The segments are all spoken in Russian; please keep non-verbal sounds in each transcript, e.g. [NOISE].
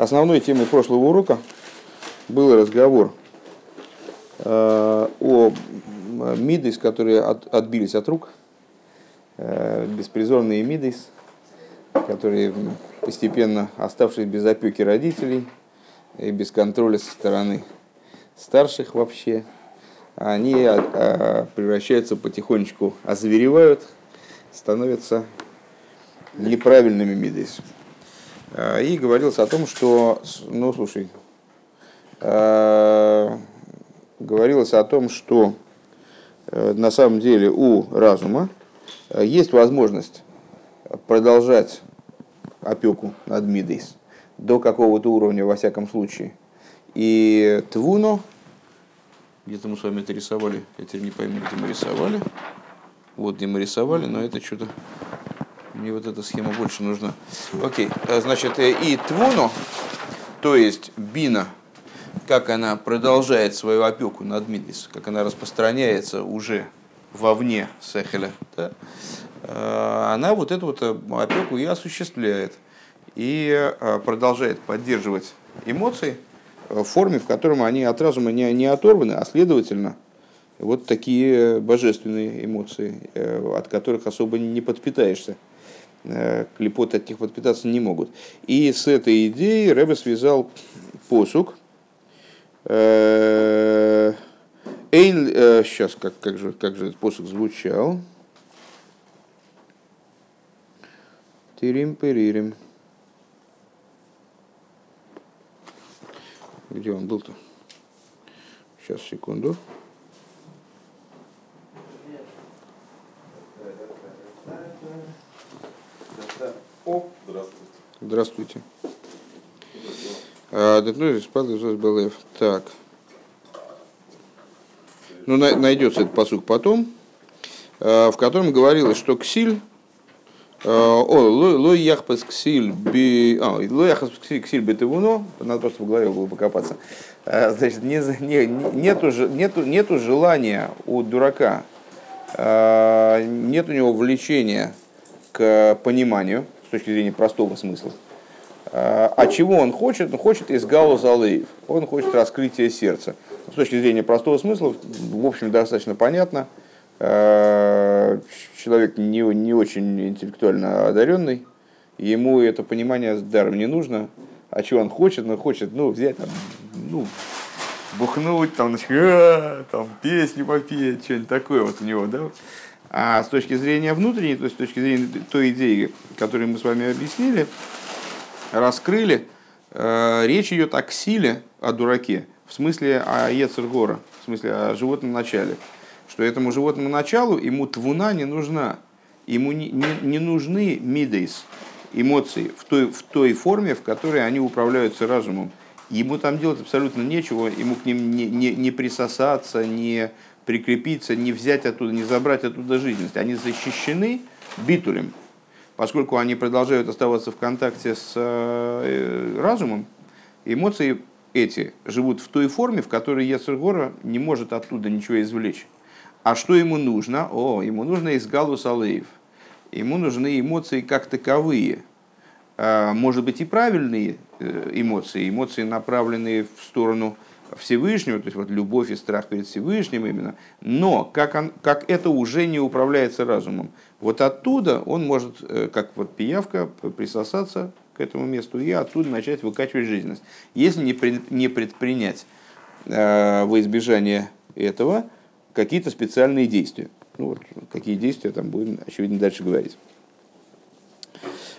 Основной темой прошлого урока был разговор э, о мидейс, которые от, отбились от рук, э, беспризорные мидейс, которые постепенно оставшись без опеки родителей и без контроля со стороны старших вообще, они а, превращаются потихонечку, озверевают, становятся неправильными мидейс. А, и говорилось о том, что, ну слушай, говорилось о том, что э, на самом деле у разума э, есть возможность продолжать опеку над Мидейс до какого-то уровня, во всяком случае. И Твуно, где-то мы с вами это рисовали, я теперь не пойму, где мы рисовали. Вот где мы рисовали, но это что-то... Мне вот эта схема больше нужна. Окей, э, значит, э, и Твуно, то есть Бина, как она продолжает свою опеку над Мидис, как она распространяется уже вовне Сехеля, да, э, она вот эту вот опеку и осуществляет. И продолжает поддерживать эмоции, в форме, в котором они от разума не, не оторваны, а следовательно, вот такие божественные эмоции, от которых особо не подпитаешься. Э, клепоты от них подпитаться не могут. И с этой идеей Рэбе связал посук. Э, Эйн, сейчас, как, как, же, как же этот посук звучал? Тирим-перирим. Где он был-то? Сейчас, секунду. Здравствуйте. А, ну, так. Ну, найдется этот посук потом, а, в котором говорилось, что Ксиль Э, о, лой яхпас ксиль би... А, лой яхпас ксиль бетевуно, надо просто в голове было покопаться. Значит, не, не, нету, нету, нету желания у дурака, нет у него влечения к пониманию с точки зрения простого смысла. А чего он хочет? Он хочет из гаузалеев, он хочет раскрытия сердца. С точки зрения простого смысла, в общем, достаточно понятно – Э, человек не, не очень интеллектуально одаренный, ему это понимание даром не нужно, а чего он хочет, он хочет, ну, взять, там, ну, бухнуть, там, а, [LAUGHS] там, песни попеть, что-нибудь такое вот у него, да. А с точки зрения внутренней, то есть с точки зрения той идеи, которую мы с вами объяснили, раскрыли, э, речь идет о силе, о дураке, в смысле о Ецергора, в смысле о животном начале что этому животному началу ему твуна не нужна, ему не, не, не нужны мидейс, эмоции в той, в той форме, в которой они управляются разумом. Ему там делать абсолютно нечего, ему к ним не, не, не присосаться, не прикрепиться, не взять оттуда, не забрать оттуда жизненность. Они защищены битулем, поскольку они продолжают оставаться в контакте с э, разумом, эмоции эти живут в той форме, в которой Ецергора не может оттуда ничего извлечь. А что ему нужно? О, ему нужно из галус алеев. Ему нужны эмоции как таковые. А, может быть и правильные э, эмоции, эмоции, направленные в сторону Всевышнего, то есть вот любовь и страх перед Всевышним именно, но как, он, как это уже не управляется разумом. Вот оттуда он может, э, как вот пиявка, присосаться к этому месту и оттуда начать выкачивать жизненность. Если не, пред, не предпринять э, во избежание этого, какие-то специальные действия. Ну вот, какие действия там будем, очевидно, дальше говорить.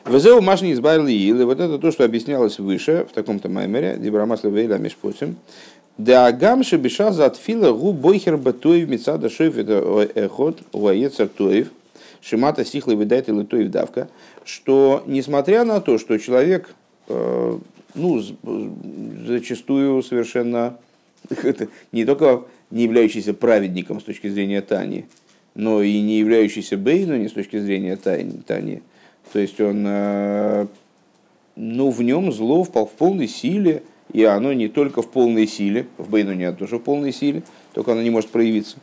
Везеу машни избавили и вот это то, что объяснялось выше, в таком-то маймере, Дибрамасла Вейла Мишпотим. Да гамши биша за отфила гу бойхер батоев мецада это эхот уаецер тоев шимата сихлый выдает или тоев давка, что несмотря на то, что человек э, ну, зачастую совершенно [LAUGHS] не только не являющийся праведником с точки зрения Тани, но и не являющийся Бейну не с точки зрения Тани. То есть он, э, ну, в нем зло в полной силе, и оно не только в полной силе, в Бейну нет тоже в полной силе, только оно не может проявиться.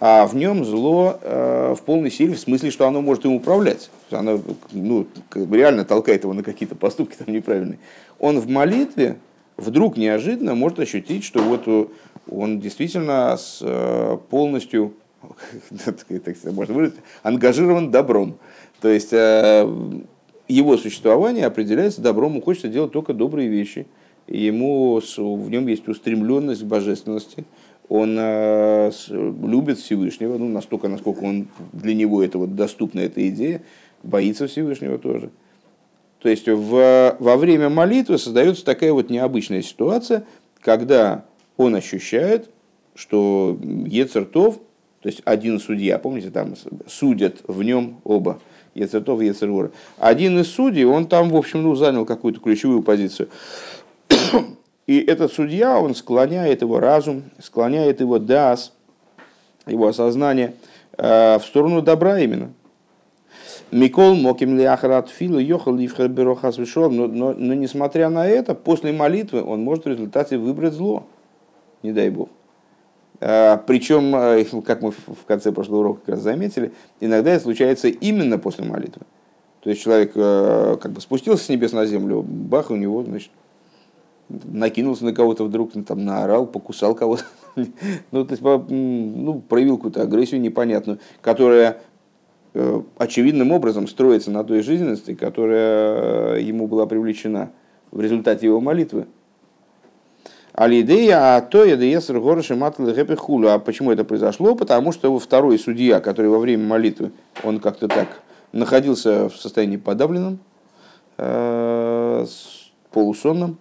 а в нем зло э, в полной силе, в смысле, что оно может им управлять. Оно ну, реально толкает его на какие-то поступки там неправильные. Он в молитве вдруг неожиданно может ощутить, что вот он действительно с, э, полностью [LAUGHS] можно выразить, ангажирован добром. То есть э, его существование определяется добром, ему хочется делать только добрые вещи. Ему, в нем есть устремленность к божественности, он э, любит Всевышнего, ну, настолько, насколько он, для него это вот доступна эта идея, боится Всевышнего тоже. То есть в, во время молитвы создается такая вот необычная ситуация, когда он ощущает, что Ецертов, то есть один судья, помните, там судят в нем оба, Ецертов и Ецергора. Один из судей, он там, в общем, ну, занял какую-то ключевую позицию. И этот судья, он склоняет его разум, склоняет его дас, его осознание э, в сторону добра именно. Микол моким ли ахрат филу ехал ливхер берохас вышел, но, но, но несмотря на это, после молитвы он может в результате выбрать зло. Не дай бог. А, причем, э, как мы в конце прошлого урока как раз заметили, иногда это случается именно после молитвы. То есть человек э, как бы спустился с небес на землю, бах, у него, значит, накинулся на кого-то вдруг, ну, там, наорал, покусал кого-то. [LAUGHS] ну, то есть, ну, проявил какую-то агрессию непонятную, которая э, очевидным образом строится на той жизненности, которая ему была привлечена в результате его молитвы. Алидея, а то я деесер гороши матл хулю. А почему это произошло? Потому что второй судья, который во время молитвы, он как-то так находился в состоянии подавленном, э, полусонном,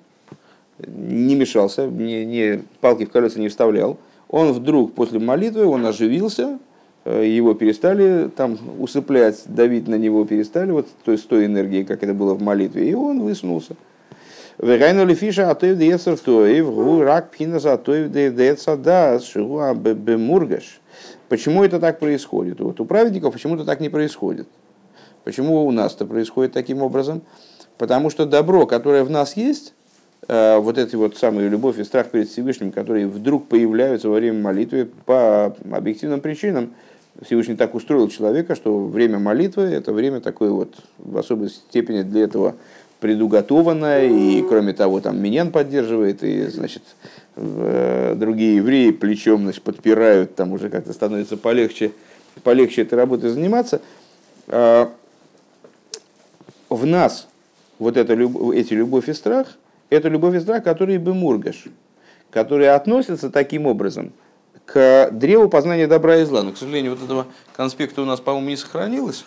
не мешался, не, не, палки в колеса не вставлял. Он вдруг после молитвы, он оживился, э, его перестали там усыплять, давить на него перестали, вот то есть той энергии, как это было в молитве, и он высунулся. Вегайну лифиша атоев деецер тоев, гу рак пхинас атоев дееца да, шигуа бемургаш. Почему это так происходит? Вот у праведников почему-то так не происходит. Почему у нас это происходит таким образом? Потому что добро, которое в нас есть, вот эти вот самые любовь и страх перед Всевышним, которые вдруг появляются во время молитвы по объективным причинам, Всевышний так устроил человека, что время молитвы – это время такое вот в особой степени для этого предуготованное, и кроме того, там Минян поддерживает, и, значит, э, другие евреи плечом значит, подпирают, там уже как-то становится полегче, полегче этой работой заниматься. А, в нас вот это, эти любовь и страх, это любовь и страх, которые бы мургаш, которые относятся таким образом к древу познания добра и зла. Но, к сожалению, вот этого конспекта у нас, по-моему, не сохранилось.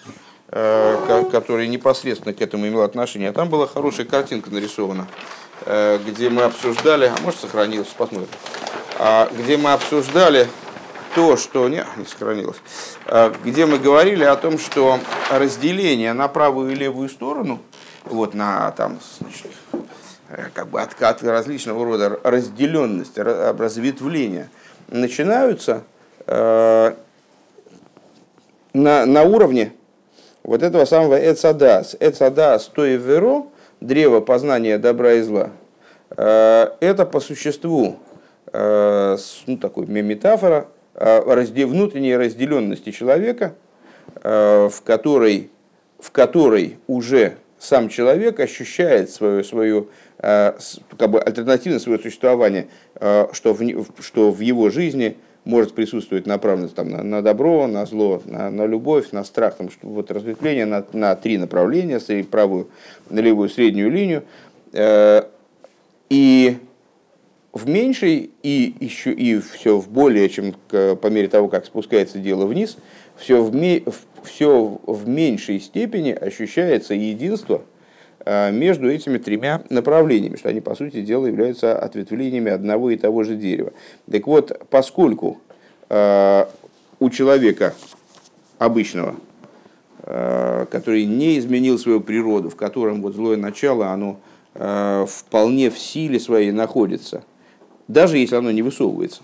Э, который непосредственно к этому имел отношение. А там была хорошая картинка нарисована, э, где мы обсуждали, а может сохранилось, посмотрим, а, где мы обсуждали то, что... Не, не сохранилось. А, где мы говорили о том, что разделение на правую и левую сторону, вот на там, значит, как бы откат различного рода разделенность, разветвления, начинаются на, на уровне вот этого самого Эцадас. Эцадас, то и веро, древо познания добра и зла, э, это по существу э, ну, такой метафора э, внутренней разделенности человека, в которой, в которой уже сам человек ощущает свое, свое как бы альтернативное свое существование, что в, что в его жизни – может присутствовать направленность там, на, на добро, на зло, на, на любовь, на страх, там, что, вот разветвление на, на три направления, правую, на левую, среднюю линию. Э, и в меньшей и еще и все в более, чем по мере того, как спускается дело вниз, все в, все в меньшей степени ощущается единство – Э, между этими тремя направлениями, что они, по сути дела, являются ответвлениями одного и того же дерева. Так вот, поскольку э, у человека обычного, э, который не изменил свою природу, в котором вот злое начало, оно вполне в силе своей находится, даже если оно не высовывается,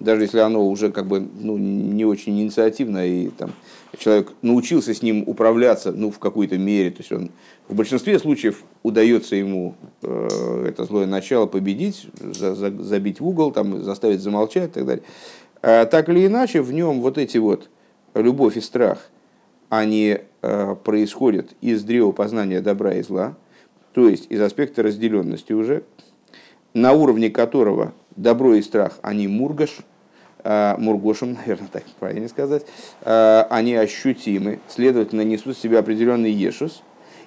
даже если оно уже как бы ну, не очень инициативно и там, человек научился с ним управляться ну, в какой-то мере, то есть он в большинстве случаев удается ему э, это злое начало победить, за, за, забить в угол, там, заставить замолчать и так далее. А, так или иначе, в нем вот эти вот любовь и страх, они а, происходят из древа познания добра и зла, то есть из аспекта разделенности уже, на уровне которого добро и страх, они мургаш, мургошем, наверное, так правильно сказать, они ощутимы, следовательно, несут в себе определенный ешус,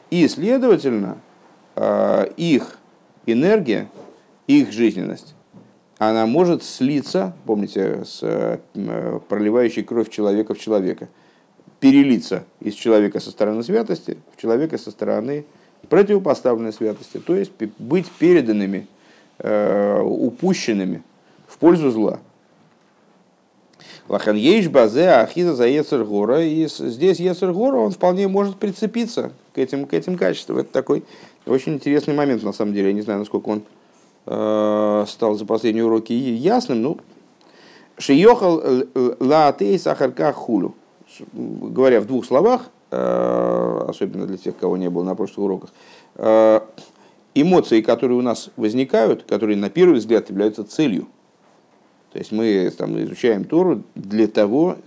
и, следовательно, их энергия, их жизненность, она может слиться, помните, с э, проливающей кровь человека в человека, перелиться из человека со стороны святости в человека со стороны противопоставленной святости, то есть быть переданными, э, упущенными в пользу зла. Лахан ейш базе ахиза за Ецергора. И здесь Ецергора, он вполне может прицепиться к этим, к этим качествам. Это такой очень интересный момент, на самом деле. Я не знаю, насколько он Э, стал за последние уроки ясным, ну, Шиехал лаатей сахарка хулю. Говоря в двух словах, э, особенно для тех, кого не было на прошлых уроках, э, эмоции, которые у нас возникают, которые на первый взгляд являются целью. То есть мы там, изучаем Тору для того,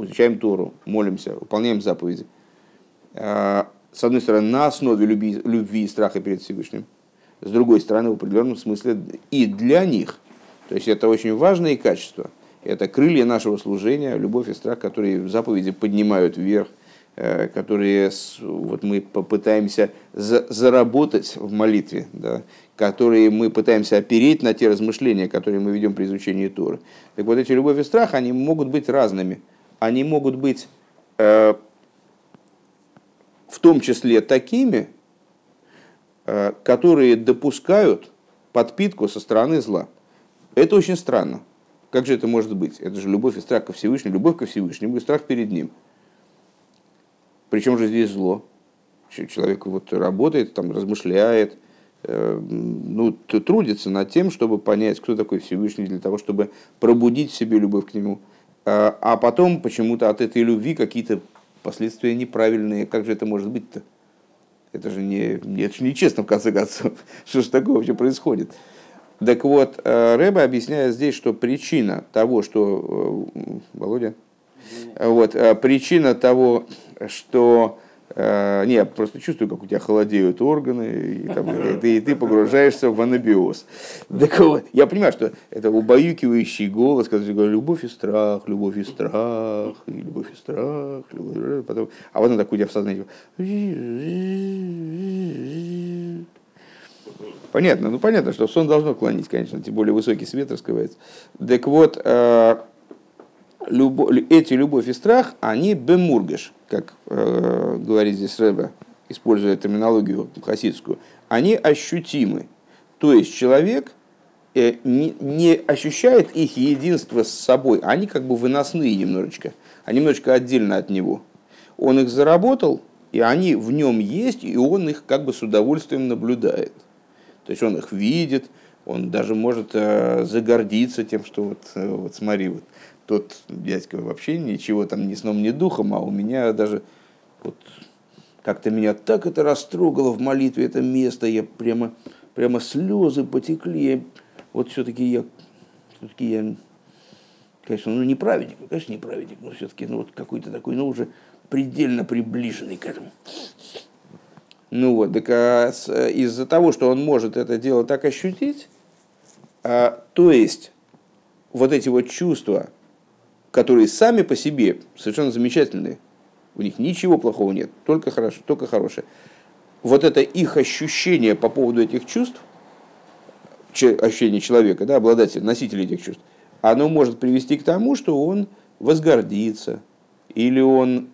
изучаем Тору, молимся, выполняем заповеди. С одной стороны, на основе любви, любви и страха перед Всевышним – с другой стороны, в определенном смысле и для них. То есть это очень важные качества. Это крылья нашего служения, любовь и страх, которые заповеди поднимают вверх, э, которые вот мы попытаемся заработать в молитве, да, которые мы пытаемся опереть на те размышления, которые мы ведем при изучении Торы. Так вот эти любовь и страх, они могут быть разными. Они могут быть э, в том числе такими, Э, которые допускают подпитку со стороны зла. Это очень странно. Как же это может быть? Это же любовь и страх ко Всевышнему, любовь ко Всевышнему и страх перед Ним. Причем же здесь зло? Человек вот работает, там, размышляет, ну, трудится над тем, чтобы понять, кто такой Всевышний, для того, чтобы пробудить в себе любовь к Нему. А, а потом почему-то от этой любви какие-то последствия неправильные. Как же это может быть-то? Это же не, это же нечестно, в конце концов. [LAUGHS] Что же такое вообще происходит? Так вот, э, Рэба объясняет здесь, что причина того, что... Э, Володя? Вот, э, причина того, что Э, не, я просто чувствую, как у тебя холодеют органы, и, там, и, ты, и ты погружаешься в анабиоз. Так вот, я понимаю, что это убаюкивающий голос, когда говорит любовь и страх, любовь и страх, и любовь и страх, любовь, потом, а вот он такой у тебя в сознании. Понятно, ну понятно, что сон должно клонить, конечно, тем более высокий свет раскрывается. Так вот, э, любовь, эти любовь и страх, они бемургаш, как э, говорит здесь Рэбе, используя терминологию хасидскую, они ощутимы. То есть человек э, не, не ощущает их единство с собой, они как бы выносные немножечко, они немножечко отдельно от него. Он их заработал, и они в нем есть, и он их как бы с удовольствием наблюдает. То есть он их видит, он даже может э, загордиться тем, что вот, э, вот смотри, вот тот дядька вообще ничего там ни сном, ни духом, а у меня даже вот как-то меня так это растрогало в молитве, это место, я прямо, прямо слезы потекли. Вот все-таки я, все-таки я, конечно, ну не праведник, конечно, не праведник, но все-таки ну, вот какой-то такой, ну уже предельно приближенный к этому. Ну вот, так а из-за того, что он может это дело так ощутить, а, то есть вот эти вот чувства, которые сами по себе совершенно замечательные. У них ничего плохого нет, только, хорошо, только хорошее. Вот это их ощущение по поводу этих чувств, ощущение человека, да, обладателя, носителя этих чувств, оно может привести к тому, что он возгордится, или он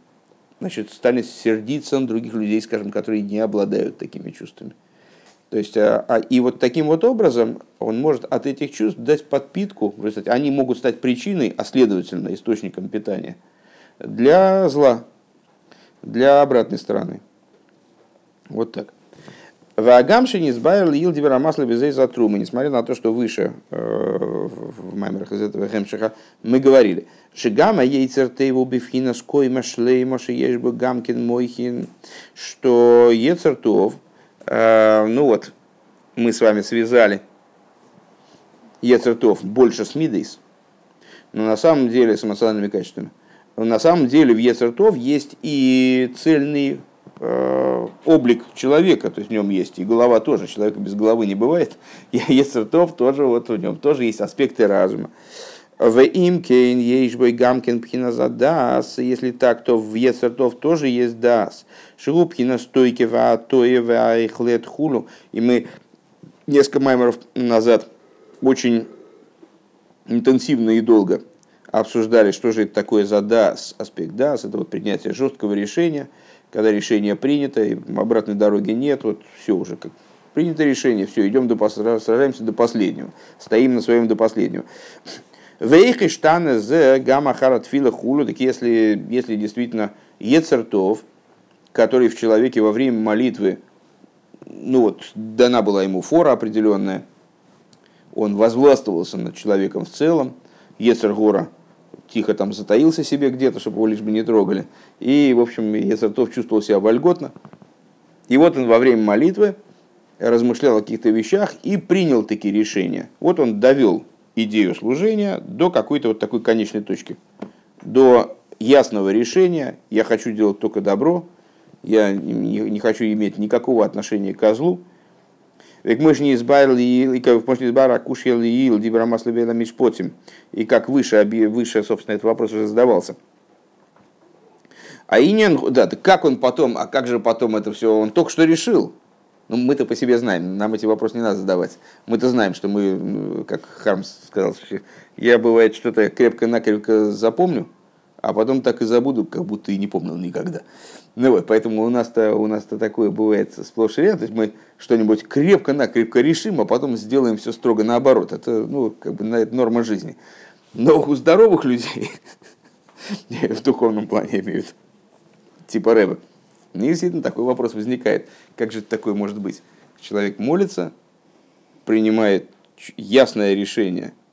значит, станет сердиться на других людей, скажем, которые не обладают такими чувствами. То есть, а, а, и вот таким вот образом он может от этих чувств дать подпитку, они могут стать причиной, а следовательно источником питания для зла, для обратной стороны. Вот так. Вагамши не избавил ил дибера масла без за трумы, несмотря на то, что выше э, в маймерах из этого хемшиха мы говорили. Шигама ейцер тейву бифхина скойма шлейма шиешбы гамкин мойхин, что ецертов, ну вот, мы с вами связали Ецертов больше с Мидейс, но на самом деле с эмоциональными качествами. На самом деле в Ецертов есть и цельный э, облик человека, то есть в нем есть и голова тоже, человека без головы не бывает, [LAUGHS] и Ецертов тоже, вот в нем тоже есть аспекты разума. В имкейн ейшбой гамкин пхиназадас, если так, то в Ецертов тоже есть дас. Шелупхина стойки ва тоева ихлет хулу. И мы несколько маймеров назад очень интенсивно и долго обсуждали, что же это такое за дас, аспект дас, это вот принятие жесткого решения, когда решение принято, и обратной дороги нет, вот все уже как принято решение, все, идем до, сражаемся до последнего, стоим на своем до последнего. Вейхи штаны з гамма харатфила хулу, так если, если действительно ецертов, который в человеке во время молитвы, ну вот, дана была ему фора определенная, он возвластвовался над человеком в целом, Ецергора тихо там затаился себе где-то, чтобы его лишь бы не трогали. И, в общем, Ецертов чувствовал себя вольготно. И вот он во время молитвы размышлял о каких-то вещах и принял такие решения. Вот он довел идею служения до какой-то вот такой конечной точки. До ясного решения, я хочу делать только добро, я не, не хочу иметь никакого отношения к козлу. Ведь мы же не избавили, ил, мишпотим. И как выше, выше, собственно, этот вопрос уже задавался. А Инин, да, как он потом, а как же потом это все, он только что решил. Ну, мы-то по себе знаем, нам эти вопросы не надо задавать. Мы-то знаем, что мы, как Хармс сказал, я бывает что-то крепко-накрепко запомню, а потом так и забуду, как будто и не помнил никогда. Ну вот, поэтому у нас-то, у нас-то такое бывает сплошь и рядом. То есть мы что-нибудь крепко-накрепко решим, а потом сделаем все строго наоборот. Это, ну, как бы, это норма жизни. Но у здоровых людей, [LAUGHS] в духовном плане имеют, типа Рэба, действительно такой вопрос возникает. Как же такое может быть? Человек молится, принимает ясное решение –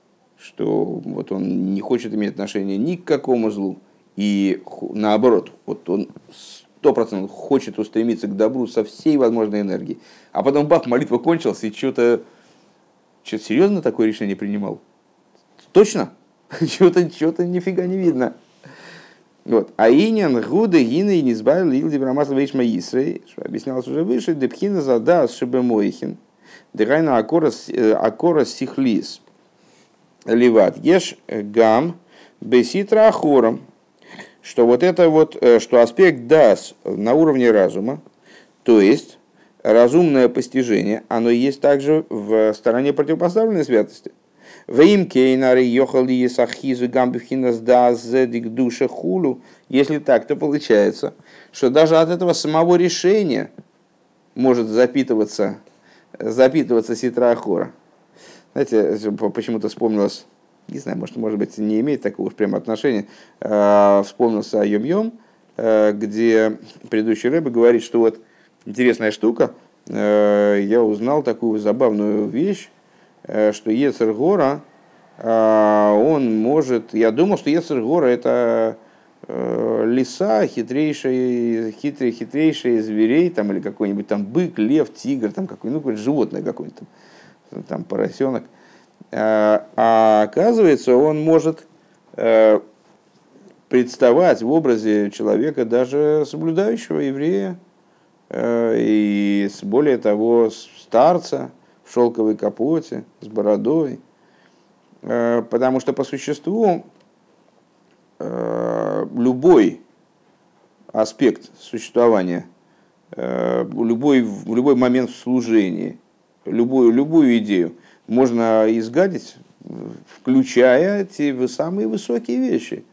что вот он не хочет иметь отношения ни к какому злу, и наоборот, вот он сто процентов хочет устремиться к добру со всей возможной энергией. А потом бах, молитва кончилась, и что-то что-то серьезно такое решение принимал? Точно? [LAUGHS] Чего-то чего нифига не видно. Вот. А инин гуды гины и низбай лил дибрамасла вейшма Исрей, объяснялось уже выше, депхина задас шебемойхин, дыгайна акорас э, сихлис ливат еш гам беситра ахором, что вот это вот, э, что аспект дас на уровне разума, то есть разумное постижение, оно есть также в стороне противопоставленной святости. Вим кейнари йохали есахизу гамбихинас дас зедик душа хулу. Если так, то получается, что даже от этого самого решения может запитываться, запитываться ситра ахора. Знаете, почему-то вспомнилось, не знаю, может, может быть, не имеет такого уж прямо отношения, э, вспомнился о Йом-Йом, э, где предыдущий рэбе говорит, что вот интересная штука, э, я узнал такую забавную вещь, что Ецергора, он может, я думал, что Ецергора это лиса, хитрейшие, хитрые, хитрейшие зверей, там, или какой-нибудь там бык, лев, тигр, там какой-нибудь ну, животное какое-нибудь там поросенок. А, оказывается, он может э, представать в образе человека даже соблюдающего еврея э, и более того старца шелковой капоте с бородой, э, потому что по существу любой аспект существования, любой, любой момент в служении – любую, любую идею можно изгадить, включая те самые высокие вещи.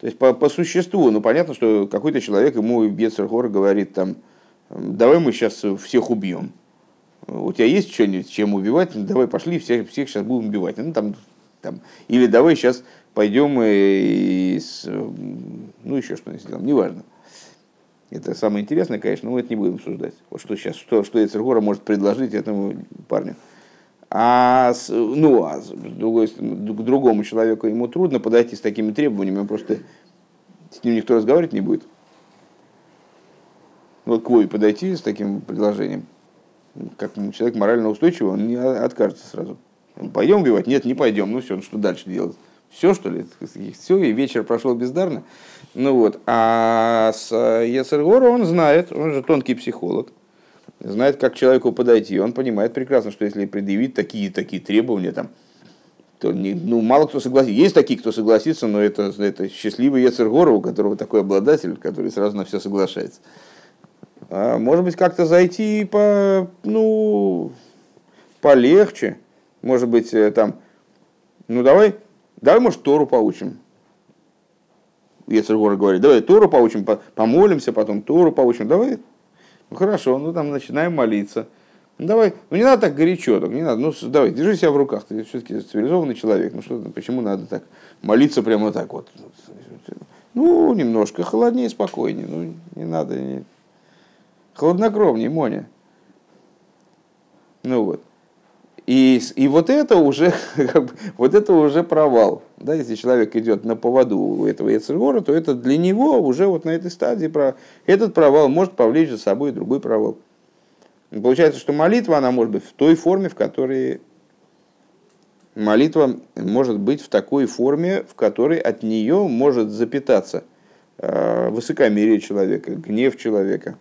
То есть по, по существу, ну понятно, что какой-то человек ему Бецергор говорит там, давай мы сейчас всех убьем. У тебя есть что-нибудь, чем убивать? Ну, давай пошли, всех, всех сейчас будем убивать. Ну, там, там. Или давай сейчас пойдем и, и ну еще что-нибудь сделаем, неважно. Это самое интересное, конечно, но мы это не будем обсуждать. Вот что сейчас, что, что Эцергора может предложить этому парню. А, с, ну, а с другой, к другому человеку ему трудно подойти с такими требованиями, он просто с ним никто разговаривать не будет. Вот к Вове подойти с таким предложением, как человек морально устойчивый, он не откажется сразу. Пойдем убивать? Нет, не пойдем. Ну все, ну что дальше делать? Все, что ли? Все, и вечер прошел бездарно. Ну вот. А с Ецергора он знает, он же тонкий психолог, знает, как к человеку подойти. Он понимает прекрасно, что если предъявить такие такие требования, там, то не, ну, мало кто согласится. Есть такие, кто согласится, но это, это счастливый Ецергора, у которого такой обладатель, который сразу на все соглашается. А, может быть, как-то зайти по, ну, полегче. Может быть, э, там, ну давай, давай, может, Тору поучим. Ецергора говорит, давай Тору поучим, помолимся, потом Тору поучим. Давай, ну хорошо, ну там начинаем молиться. Ну давай, ну не надо так горячо, так не надо, ну давай, держи себя в руках, ты все-таки цивилизованный человек, ну что, почему надо так молиться прямо так вот? Ну, немножко холоднее, спокойнее, ну не надо, не... хладнокровнее, Моня. Ну вот. И, и вот это уже [LAUGHS] вот это уже провал. Да, если человек идет на поводу у этого Ецергора, то это для него уже вот на этой стадии про этот провал может повлечь за собой другой провал. Получается, что молитва, она может быть в той форме, в которой молитва может быть в такой форме, в которой от нее может запитаться э, высокомерие человека, гнев человека,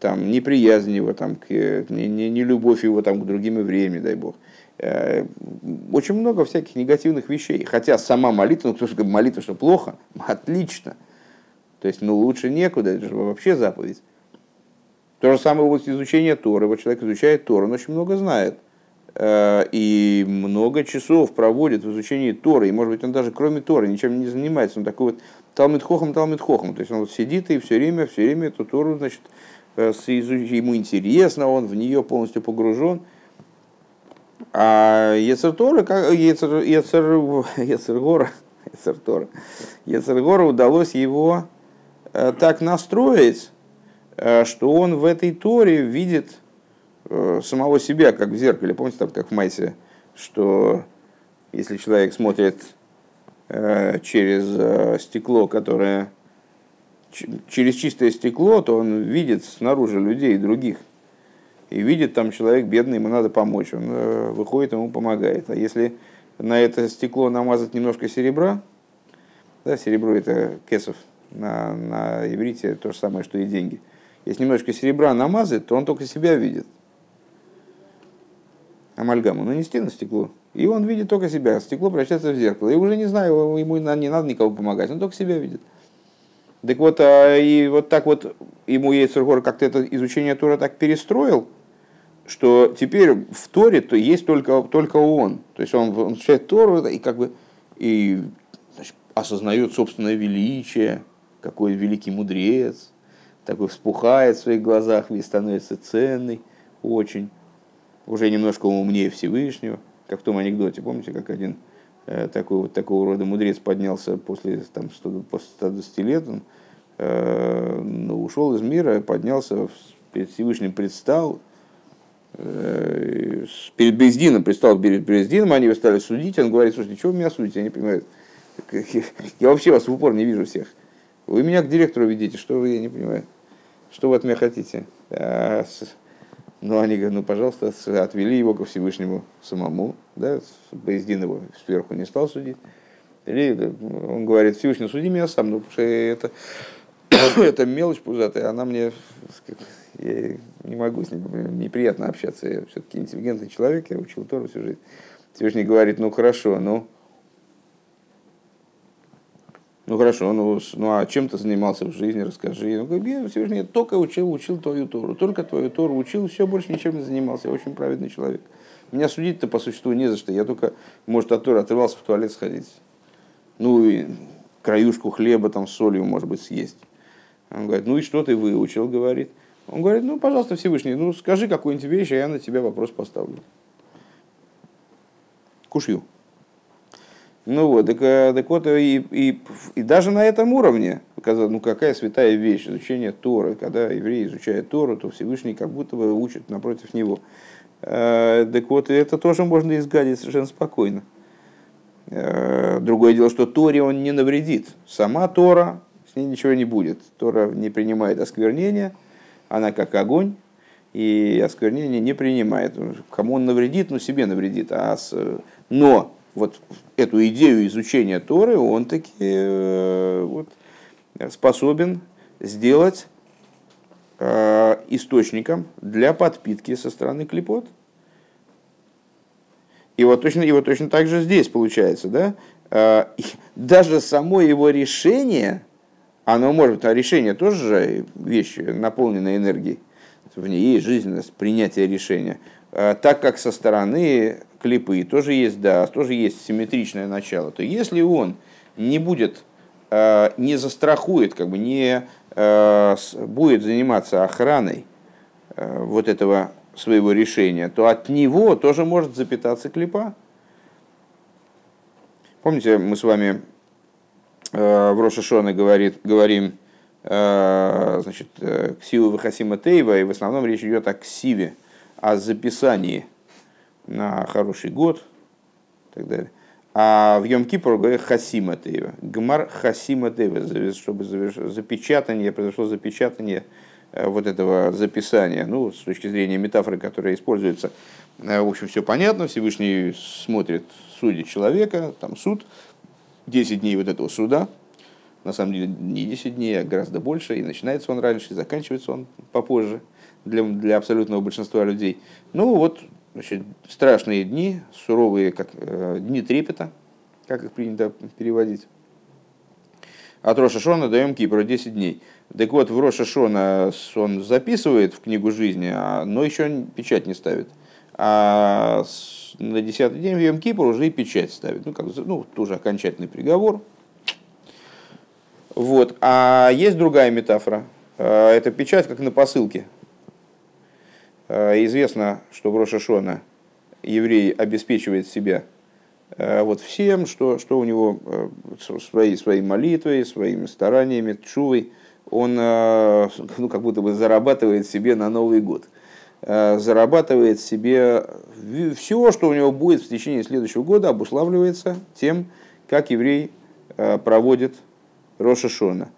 там, неприязнь его, там, к, не, не, не любовь его там, к другим евреям, дай бог. Э, очень много всяких негативных вещей. Хотя сама молитва, ну кто же молитва, что плохо, [LAUGHS] отлично. То есть, ну лучше некуда, это же вообще заповедь. То же самое вот изучение Торы. Вот человек изучает Тору, он очень много знает. Э, и много часов проводит в изучении Торы. И, может быть, он даже кроме Торы ничем не занимается. Он такой вот Талмит Хохом, Талмит Хохом. То есть он вот сидит и все время, все время эту Тору, значит, ему интересно, он в нее полностью погружен. А Ецертора, Ецергора, Ецертора, [LAUGHS] Ецергора удалось его э, так настроить, э, что он в этой Торе видит э, самого себя, как в зеркале. Помните, там, как в Майсе, что если человек смотрит через стекло, которое через чистое стекло, то он видит снаружи людей других и видит там человек бедный, ему надо помочь, он э, выходит, ему помогает. А если на это стекло намазать немножко серебра, да, серебро это кесов на, на иврите то же самое, что и деньги. Если немножко серебра намазать, то он только себя видит. Амальгаму нанести на стекло, и он видит только себя. Стекло превращается в зеркало. И уже не знаю, ему не надо никого помогать, он только себя видит. Так вот, а, и вот так вот ему Ейцергор как-то это изучение Тора так перестроил, что теперь в Торе то есть только, только он. То есть он, он изучает Тору и как бы и, значит, осознает собственное величие, какой великий мудрец, такой вспухает в своих глазах, весь становится ценный очень, уже немножко умнее Всевышнего, как в том анекдоте, помните, как один такой вот такого рода мудрец поднялся после, там, 100, после 120 лет, он э, ну, ушел из мира, поднялся, перед Всевышним предстал, Э, перед Бездином, предстал перед Бездином, они его стали судить, он говорит, слушайте, что вы меня судите, я не понимаю, я вообще вас в упор не вижу всех. Вы меня к директору ведите, что вы, я не понимаю, что вы от меня хотите. А, ну, они говорят, ну, пожалуйста, отвели его ко Всевышнему самому, да, Бездин его сверху не стал судить. Или он говорит, Всевышний, суди меня сам, ну, потому что это, [COUGHS] это мелочь пузатая, она мне я не могу с ним, неприятно общаться. Я все-таки интеллигентный человек, я учил Тору всю жизнь. Всевышний говорит, ну хорошо, ну, ну хорошо, ну, ну а чем ты занимался в жизни, расскажи. Ну, я Всевышний только учил, учил твою Тору, только твою Тору учил, все, больше ничем не занимался, я очень праведный человек. Меня судить-то по существу не за что, я только, может, от Торы отрывался в туалет сходить. Ну и краюшку хлеба там с солью, может быть, съесть. Он говорит, ну и что ты выучил, говорит. Он говорит, ну, пожалуйста, Всевышний, ну, скажи какую-нибудь вещь, а я на тебя вопрос поставлю. Кушью. Ну вот, так, э, так вот, и, и, и даже на этом уровне, ну какая святая вещь, изучение Торы, когда еврей изучает Тору, то Всевышний как будто бы учит напротив него. Э, так вот, это тоже можно изгадить совершенно спокойно. Э, другое дело, что Торе он не навредит. Сама Тора, с ней ничего не будет. Тора не принимает осквернения – она как огонь, и осквернение не принимает. Кому он навредит, ну себе навредит. А с... Но вот эту идею изучения Торы, он таки э, вот, способен сделать э, источником для подпитки со стороны клепот. И вот точно, и вот точно так же здесь получается, да? Э, даже само его решение, оно может а решение тоже же вещь, наполненная энергией, в ней есть жизненность, принятие решения. Э, так как со стороны клипы тоже есть да, тоже есть симметричное начало, то если он не будет, э, не застрахует, как бы не э, будет заниматься охраной вот этого своего решения, то от него тоже может запитаться клипа. Помните, мы с вами в Рошашоне говорит, говорим, значит, ксиву Вахасима Тейва, и в основном речь идет о ксиве, о записании – на хороший год и так далее. А в Йом Кипур говорят Хасима Тейва. Гмар Хасима Тейва, чтобы запечатание, произошло запечатание э, вот этого записания. Ну, с точки зрения метафоры, которая используется, э, в общем, все понятно. Всевышний смотрит, судит человека, там суд, 10 дней вот этого суда, на самом деле не 10 дней, а гораздо больше, и начинается он раньше, и заканчивается он попозже для, для абсолютного большинства людей. Ну вот Значит, страшные дни, суровые как, э, дни трепета, как их принято переводить. От Роша Шона даем Кипру 10 дней. Так вот, в Роша Шона он записывает в книгу жизни, а, но еще печать не ставит. А на 10 день в Йом Кипр уже и печать ставит. Ну, как, ну, тоже окончательный приговор. Вот. А есть другая метафора. Э, это печать, как на посылке. Э, известно, что в Рошашона еврей обеспечивает себя э, вот всем, что, что у него своей, своей молитвой, своими стараниями, чувой, он ну, как будто бы зарабатывает себе на Новый год. Зарабатывает себе все, что у него будет в течение следующего года, обуславливается тем, как еврей проводит Рошашона.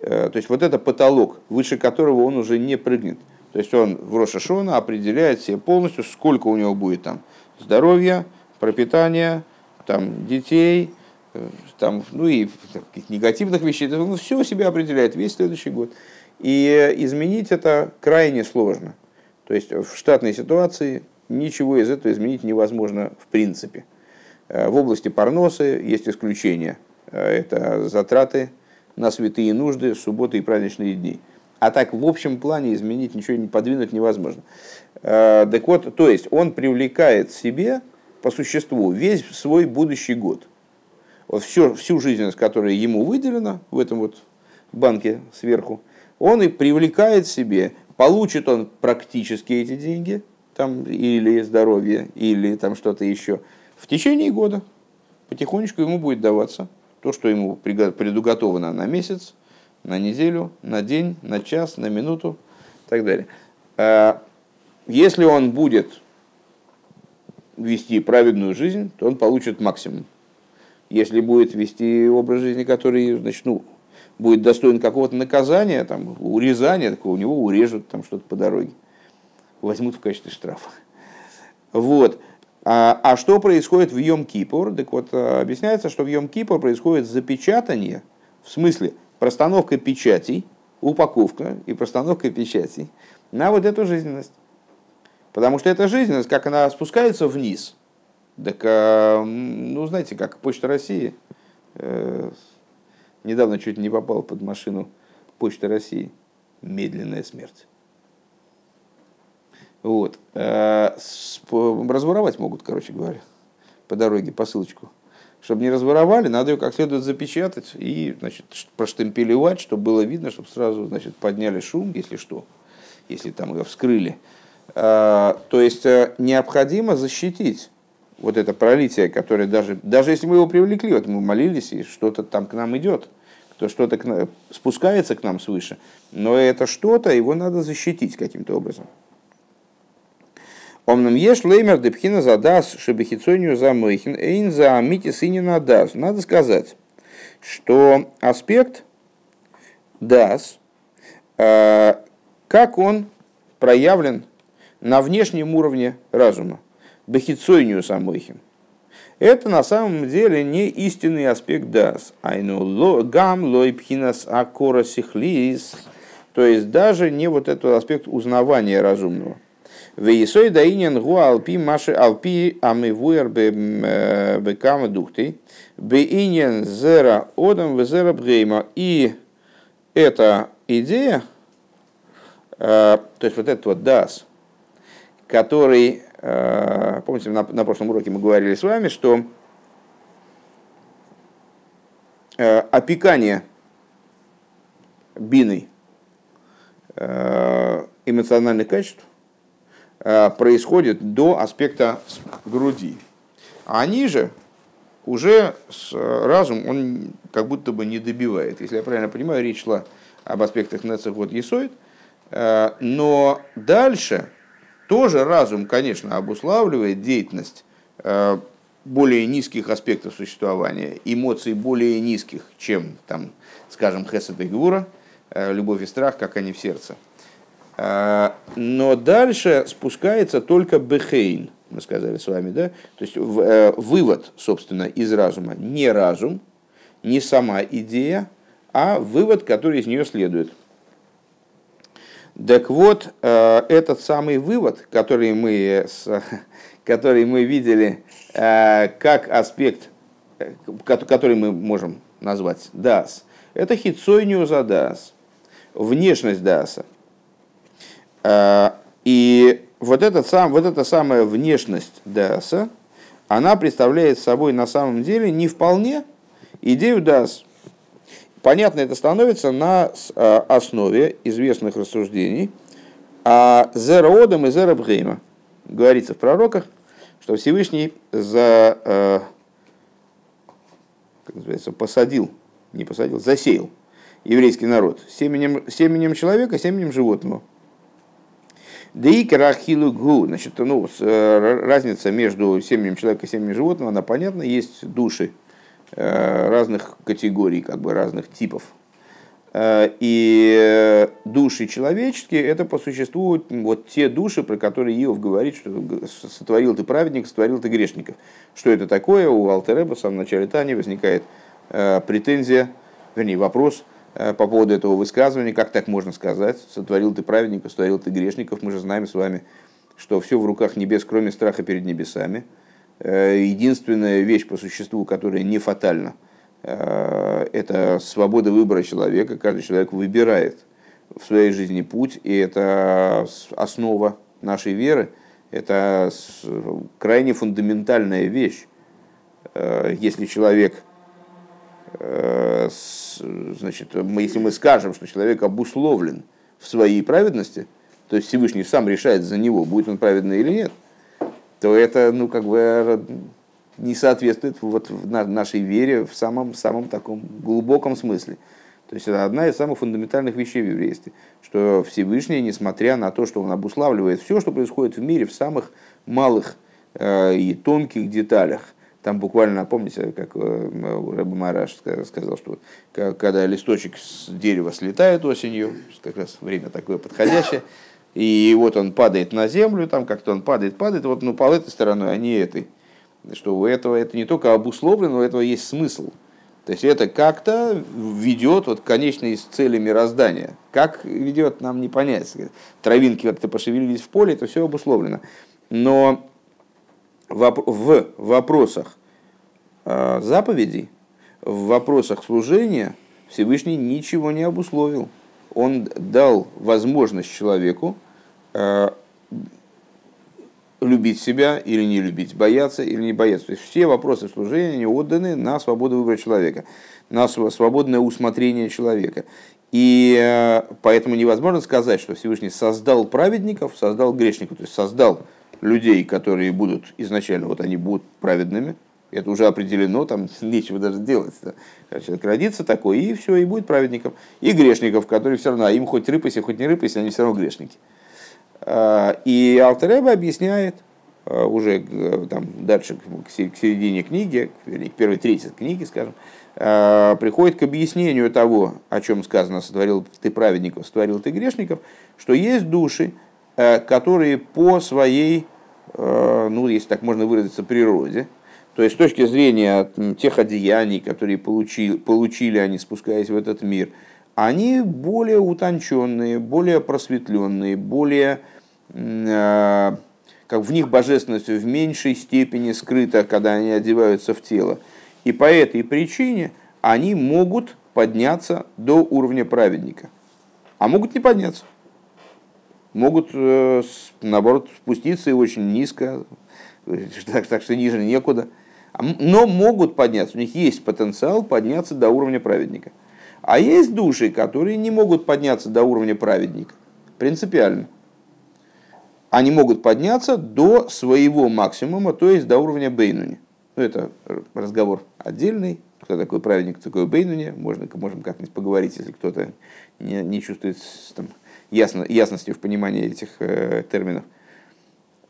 То есть вот это потолок, выше которого он уже не прыгнет – то есть он в Рошашона определяет себе полностью, сколько у него будет там здоровья, пропитания, там, детей, э, там, ну и каких негативных вещей. Он все себя определяет весь следующий год. И изменить это крайне сложно. То есть в штатной ситуации ничего из этого изменить невозможно в принципе. Э, в области парносы есть исключения. Э, это затраты на святые нужды, субботы и праздничные дни – а так в общем плане изменить ничего не подвинуть невозможно. Э, так вот, то есть он привлекает себе по существу весь свой будущий год. Вот все, всю жизненность, которая ему выделена в этом вот банке сверху, он и привлекает себе, получит он практически эти деньги, там, или здоровье, или там что-то еще, в течение года. Потихонечку ему будет даваться то, что ему предуготовано на месяц, на неделю, на день, на час, на минуту и так далее. А если он будет вести праведную жизнь, то он получит максимум. Если будет вести образ жизни, который значит, ну, будет достоин какого-то наказания, там, урезания, так у него урежут там что-то по дороге. Возьмут в качестве штрафа. Вот. А, а что происходит в Йом-Кипур? Так вот, объясняется, что в Йом-Кипур происходит запечатание, в смысле, простановка печатей, упаковка и простановка печатей на вот эту жизненность. Потому что эта жизненность, как она спускается вниз, так, а, ну, знаете, как Почта России, э, недавно чуть не попал под машину Почта России, медленная смерть. Вот. Э, разворовать могут, короче говоря, по дороге посылочку чтобы не разворовали, надо ее как следует запечатать и значит, проштемпелевать, чтобы было видно, чтобы сразу значит, подняли шум, если что, если там ее вскрыли. А, то есть э, необходимо защитить вот это пролитие, которое даже, даже если мы его привлекли, вот мы молились, и что-то там к нам идет, то что-то к нам, спускается к нам свыше, но это что-то, его надо защитить каким-то образом. Омнам еш леймер депхина задас шебехицонию за мойхин эйн за амити синина дас. Надо сказать, что аспект дас, э, как он проявлен на внешнем уровне разума, бехицойнию самойхим. это на самом деле не истинный аспект дас. Айну гам лойпхинас акора сихлис. То есть даже не вот этот аспект узнавания разумного. Вейсой даинен гу алпи маши алпи амивуэр бекама духты. Бейнен зера одам везера бгейма. И эта идея, то есть вот этот вот дас, который Э, помните, на, на прошлом уроке мы говорили с вами, что э, опекание биной э, эмоциональных качеств происходит до аспекта груди. А ниже уже разум, он как будто бы не добивает. Если я правильно понимаю, речь шла об аспектах Нецех вот Есоид. Но дальше тоже разум, конечно, обуславливает деятельность э, более низких аспектов существования, эмоций более низких, чем, там, скажем, хесед и гура, э, любовь и страх, как они в сердце. Э, но дальше спускается только бехейн, мы сказали с вами, да? То есть вывод, собственно, из разума. Не разум, не сама идея, а вывод, который из нее следует – так вот, э, этот самый вывод, который мы, [LAUGHS] который мы видели э, как аспект, э, который мы можем назвать дас, это хитсойнио за дас, внешность даса. И вот, этот сам, вот эта самая внешность даса, она представляет собой на самом деле не вполне идею дас – Понятно это становится на э, основе известных рассуждений о Зероодам и Зерабхейма. Говорится в пророках, что Всевышний за, э, как называется, посадил, не посадил, засеял еврейский народ семенем, семенем человека, семенем животного. Дейкарахилугу, значит, ну, э, разница между семенем человека и семенем животного, она понятна, есть души Э, разных категорий, как бы разных типов. Э, и души человеческие – это по существу вот те души, про которые Иов говорит, что сотворил ты праведник, сотворил ты грешников. Что это такое? У Алтереба в самом начале Тани возникает претензия, вернее вопрос по поводу этого высказывания, как так можно сказать, сотворил ты праведников, сотворил ты грешников. Мы же знаем с вами, что все в руках небес, кроме страха перед небесами – Э, единственная вещь по существу, которая не фатальна, э, это свобода выбора человека. Каждый человек выбирает в своей жизни путь, и это основа нашей веры. Это крайне фундаментальная вещь. Э, если человек, значит, мы, если мы скажем, что человек обусловлен в своей праведности, то есть Всевышний сам решает за него, будет он праведный или нет, то это, ну, как бы не соответствует вот в нашей вере в самом, самом таком глубоком смысле. То есть это одна из самых фундаментальных вещей в еврействе, что Всевышний, несмотря на то, что он обуславливает все, что происходит в мире в самых малых э, и тонких деталях, там буквально, помните, как э, Рэбби Мараш сказал, что когда листочек с дерева слетает осенью, как раз время такое подходящее, и вот он падает на землю, там как-то он падает, падает, вот ну, по этой стороной, а не этой. Что у этого это не только обусловлено, у этого есть смысл. То есть это как-то ведет вот, к конечной цели мироздания. Как ведет, нам не понять. Травинки как-то пошевелились в поле, это все обусловлено. Но в вопросах а, заповедей, в вопросах служения Всевышний ничего не обусловил он дал возможность человеку э, любить себя или не любить, бояться или не бояться. То есть все вопросы служения отданы на свободу выбора человека, на свободное усмотрение человека. И э, поэтому невозможно сказать, что Всевышний создал праведников, создал грешников, то есть создал людей, которые будут изначально, вот они будут праведными, это уже определено, там [LAUGHS] нечего даже делать. Человек родится такой, и все, и будет праведником. И грешников, которые все равно, а им хоть рыпайся, хоть не рыпайся, они все равно грешники. А, и Алтереба объясняет, а, уже э, там, дальше к середине книги, к первой трети книги, скажем, приходит к объяснению того, о чем сказано, сотворил ты праведников, сотворил ты грешников, что есть души, которые по своей, э, ну, если так можно выразиться, природе, То есть с точки зрения тех одеяний, которые получили, получили они, спускаясь в этот мир, они более утонченные, более просветленные, более э, как в них божественность в меньшей степени скрыта, когда они одеваются в тело. И по этой причине они могут подняться до уровня праведника. А могут не подняться. Могут, э, наоборот, спуститься и очень низко, [LAUGHS] так, так что ниже некуда. Но могут подняться, у них есть потенциал подняться до уровня праведника. А есть души, которые не могут подняться до уровня праведника. Принципиально. Они могут подняться до своего максимума, то есть до уровня Бейнуни. Ну, это разговор отдельный. Кто такой праведник, кто такой Бейнуни. Можно, можем как-нибудь поговорить, если кто-то не, не чувствует там, ясно, ясности в понимании этих э, терминов.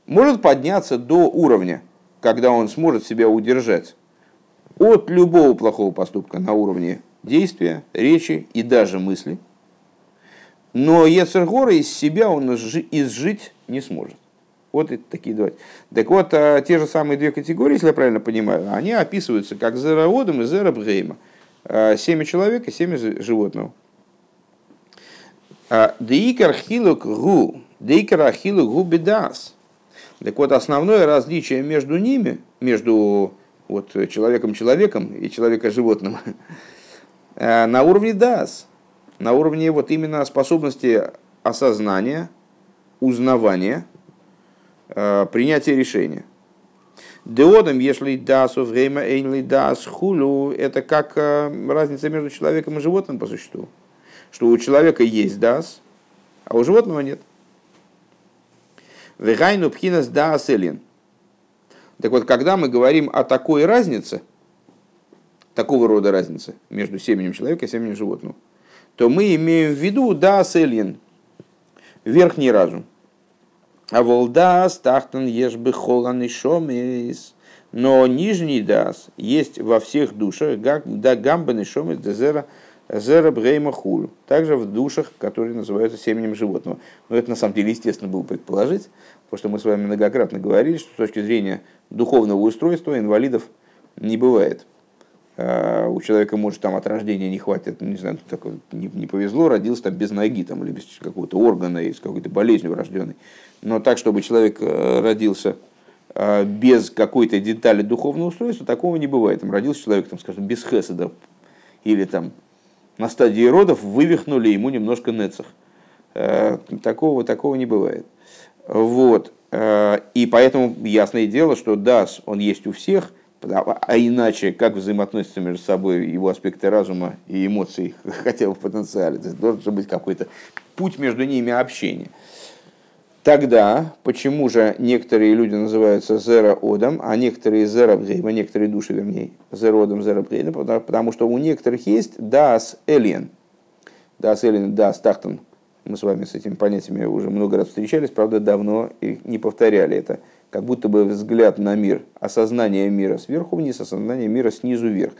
Может подняться до уровня, когда он сможет себя удержать от любого плохого поступка на уровне действия, речи и даже мысли. Но Ецергора из себя он изжить не сможет. Вот это такие два. Так вот, а, те же самые две категории, если я правильно понимаю, они описываются как зероодом и зеробгейма. А, семя человека, семя животного. А, Дейкар хилук бедас. Так вот, основное различие между ними, между вот, человеком-человеком и человека-животным, [LAUGHS] на уровне дас, на уровне вот именно способности осознания, узнавания, э, принятия решения. Деодом, если дас время эйнли дас хулю, это как э, разница между человеком и животным по существу. Что у человека есть дас, а у животного нет. Вегайну пхинас дас элин. Так вот, когда мы говорим о такой разнице, такого рода разнице между семенем человека и семенем животного, то мы имеем в виду дас элин, верхний разум. А волдас тахтан ешбы холан и шомис. Но нижний дас есть во всех душах, да гамбан и шомис дезера зера брейма хулю. Также в душах, которые называются семенем животного. Но это на самом деле естественно было предположить, потому что мы с вами многократно говорили, что с точки зрения духовного устройства инвалидов не бывает. А, у человека может там от рождения не хватит, не знаю, так, не, не повезло, родился там без ноги там, или без какого-то органа, или с какой-то болезнью рожденный. Но так, чтобы человек э, родился а, без какой-то детали духовного устройства, такого не бывает. Там родился человек, там, скажем, без хеседа, или там на стадии родов вывихнули ему немножко нецах. Э, такого, такого не бывает. Вот. Э, и поэтому ясное дело, что дас, он есть у всех – а иначе, как взаимоотносятся между собой его аспекты разума и эмоций, [LAUGHS] хотя бы в потенциале? Должен быть какой-то путь между ними общения. Тогда, почему же некоторые люди называются зеро-одом, а некоторые зеро-бгейм, а некоторые души, вернее, зеро-одом, зеро-бгейм, потому что у некоторых есть дас элен. Дас элен, дас тахтан. Мы с вами с этими понятиями уже много раз встречались, правда, давно и не повторяли это как будто бы взгляд на мир, осознание мира сверху вниз, осознание мира снизу вверх.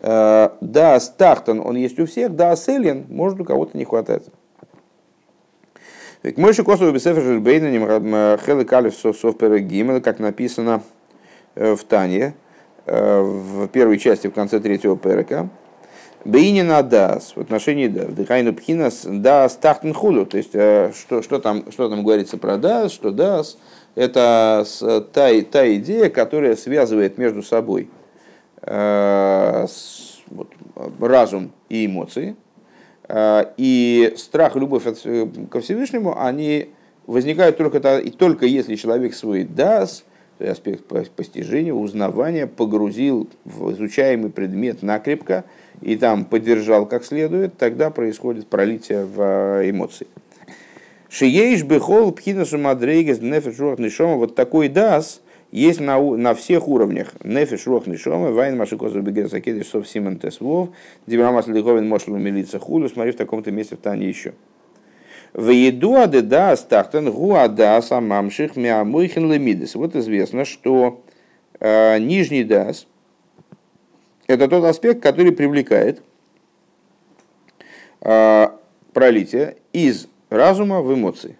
Э, да, стахтан он есть у всех, да, селен может у кого-то не хватает. Мой Мойши Косов Бесефер Жильбейнаним э, Хелы Калиф Сов Гимел, как написано э, в Тане, в первой части, в конце третьего перека, Бейнина дас в отношении да, дыхайну пхинас дас тахтен хулю. То есть, что, что, там, что там говорится про дас, что дас, это та, та идея, которая связывает между собой э, вот, разум и эмоции. Э, и страх и любовь ко Всевышнему, они возникают только, и только если человек свой даст, аспект постижения, узнавания, погрузил в изучаемый предмет накрепко и там поддержал как следует, тогда происходит пролитие в э, эмоции. Шиеиш бехол пхинасу мадрейгес нефеш руах нишома. Вот такой дас есть на, на всех уровнях. Нефеш руах нишома, вайн машикозу бегер сакедиш сов симон тесвов, дибрамас лиховен мошлу милица худу. Смотри в таком-то месте в Тане еще. В еду адедас тахтен гуадас амамших миамуихин лемидес. Вот известно, что э, нижний дас это тот аспект, который привлекает э, пролитие из разума в эмоции.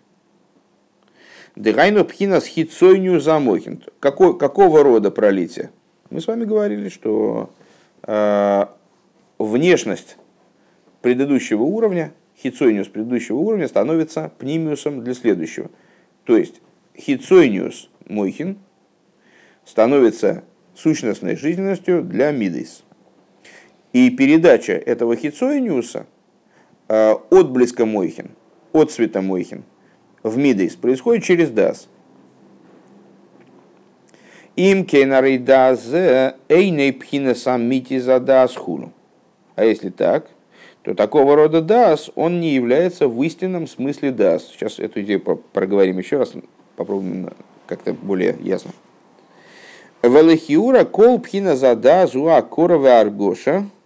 Дыгайну пхина с хитсойню замохин. Какого, какого рода пролитие? Мы с вами говорили, что э, внешность предыдущего уровня, хицойниус предыдущего уровня становится пнимиусом для следующего. То есть хицойниус мойхин становится сущностной жизненностью для мидейс. И передача этого хицойниуса э, от близко мойхин, от цвета мойхин в мидейс происходит через дас. Им кейнарей даз эйней пхина сам мити за дас хуну. А если так, то такого рода дас, он не является в истинном смысле дас. Сейчас эту идею проговорим еще раз, попробуем как-то более ясно. Велихиура кол пхина за дазу а корова аргоша –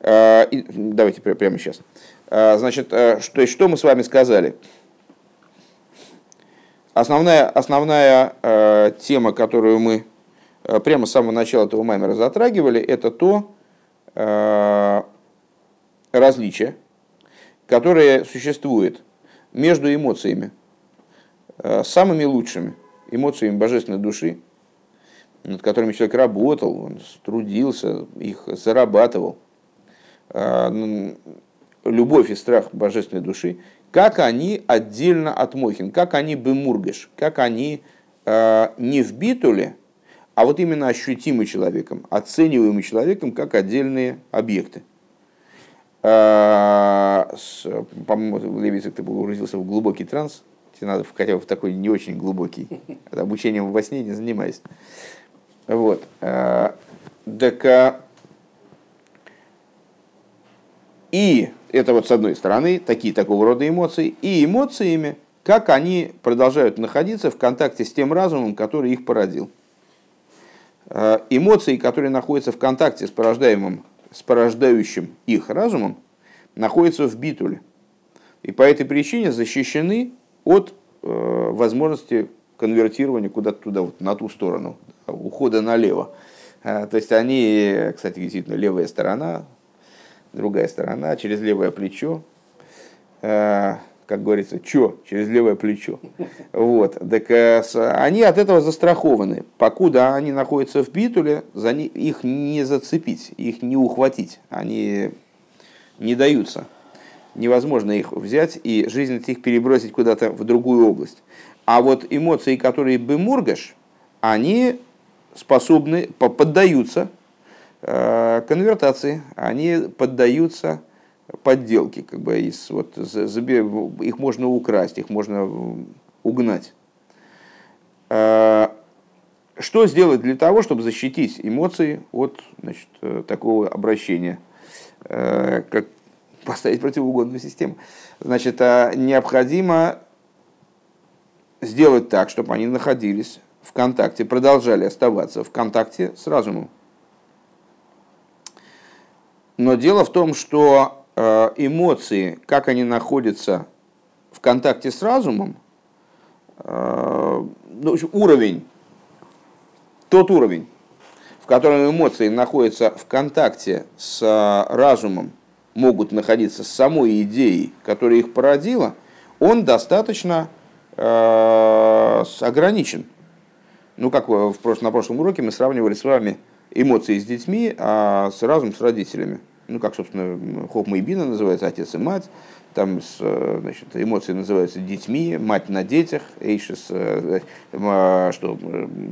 Э, давайте прямо сейчас. Э, значит, э, что, что мы с вами сказали? Основная, основная э, тема, которую мы прямо с самого начала этого маймера затрагивали, это то э, различие, которое существует между эмоциями, э, самыми лучшими эмоциями божественной души, над которыми человек работал, он трудился, их зарабатывал – Э, любовь и страх божественной души, как они отдельно от Мохин, как они бемургеш, как они э, не в битуле, а вот именно ощутимы человеком, оцениваемы человеком как отдельные объекты. Э, по-моему, Левицик ты погрузился в глубокий транс, тебе надо хотя бы в такой не очень глубокий, обучением во сне не занимайся. Вот. Так и это вот с одной стороны такие такого рода эмоции, и эмоциями, как они продолжают находиться в контакте с тем разумом, который их породил. Э, эмоции, которые находятся в контакте с порождаемым, с порождающим их разумом, находятся в битуле. И по этой причине защищены от э, возможности конвертирования куда-то туда, вот, на ту сторону, ухода налево. Э, то есть они, кстати, действительно, левая сторона, другая сторона, через левое плечо, э, как говорится, чё, через левое плечо. Вот. Так э, они от этого застрахованы. Покуда они находятся в битуле, за них, их не зацепить, их не ухватить. Они не даются. Невозможно их взять и жизнь их перебросить куда-то в другую область. А вот эмоции, которые бы мургаш, они способны, поддаются конвертации, они поддаются подделке, как бы из, вот, их можно украсть, их можно угнать. Э, что сделать для того, чтобы защитить эмоции от значит, э, такого обращения, как поставить противоугонную систему? Значит, необходимо сделать так, чтобы они находились в контакте, продолжали оставаться в контакте с разумом. Но дело в том, что э, эмоции, как они находятся в контакте с разумом, э, ну, уровень, тот уровень, в котором эмоции находятся в контакте с э, разумом, могут находиться с самой идеей, которая их породила, он достаточно ограничен. Ну, как в прошлом, на прошлом уроке мы сравнивали с вами эмоции с детьми, а с разум с родителями ну, как, собственно, Хохма и Бина называется, отец и мать, там э, значит, эмоции называются детьми, мать на детях, Эйшес, э, э, что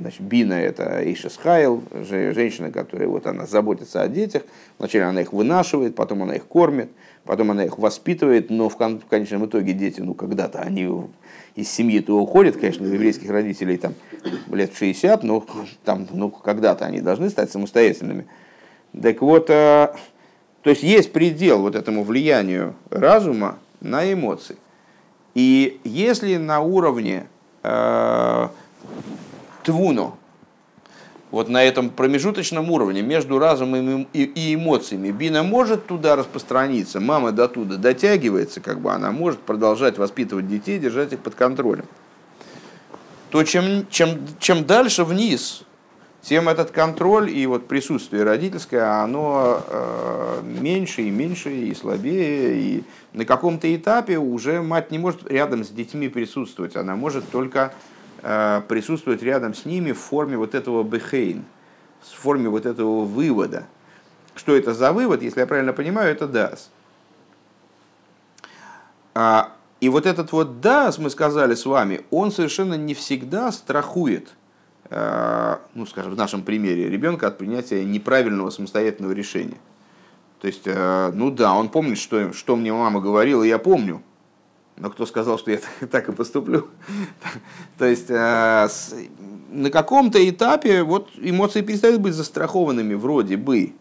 значит, Бина это Эйшес Хайл, женщина, которая вот она заботится о детях, вначале она их вынашивает, потом она их кормит, потом она их воспитывает, но в, кон- в конечном итоге дети, ну, когда-то они из семьи-то уходят, конечно, у еврейских родителей там лет 60, но там, ну, когда-то они должны стать самостоятельными. Так вот, то есть есть предел вот этому влиянию разума на эмоции. И если на уровне э, твуно, вот на этом промежуточном уровне между разумом и, эмоциями, бина может туда распространиться, мама до туда дотягивается, как бы она может продолжать воспитывать детей, держать их под контролем, то чем, чем, чем дальше вниз тем этот контроль и вот присутствие родительское, оно э, меньше и меньше и слабее. И на каком-то этапе уже мать не может рядом с детьми присутствовать, она может только э, присутствовать рядом с ними в форме вот этого бехейн, в форме вот этого вывода. Что это за вывод, если я правильно понимаю, это дас. А, и вот этот вот дас, мы сказали с вами, он совершенно не всегда страхует, ну, скажем, в нашем примере, ребенка от принятия неправильного самостоятельного решения. То есть, а, ну да, он помнит, что, что мне мама говорила, я помню, но кто сказал, что я [LAUGHS] так и поступлю? [LAUGHS] То есть на каком-то этапе вот эмоции перестают быть застрахованными вроде бы